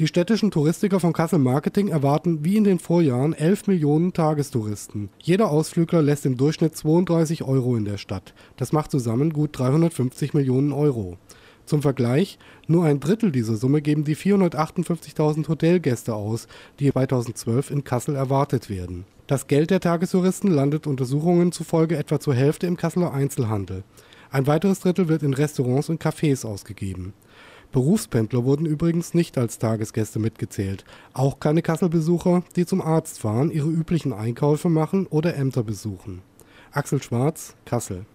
Die städtischen Touristiker von Kassel Marketing erwarten wie in den Vorjahren 11 Millionen Tagestouristen. Jeder Ausflügler lässt im Durchschnitt 32 Euro in der Stadt. Das macht zusammen gut 350 Millionen Euro. Zum Vergleich, nur ein Drittel dieser Summe geben die 458.000 Hotelgäste aus, die 2012 in Kassel erwartet werden. Das Geld der Tagestouristen landet Untersuchungen zufolge etwa zur Hälfte im Kasseler Einzelhandel. Ein weiteres Drittel wird in Restaurants und Cafés ausgegeben. Berufspendler wurden übrigens nicht als Tagesgäste mitgezählt. Auch keine Kasselbesucher, die zum Arzt fahren, ihre üblichen Einkäufe machen oder Ämter besuchen. Axel Schwarz, Kassel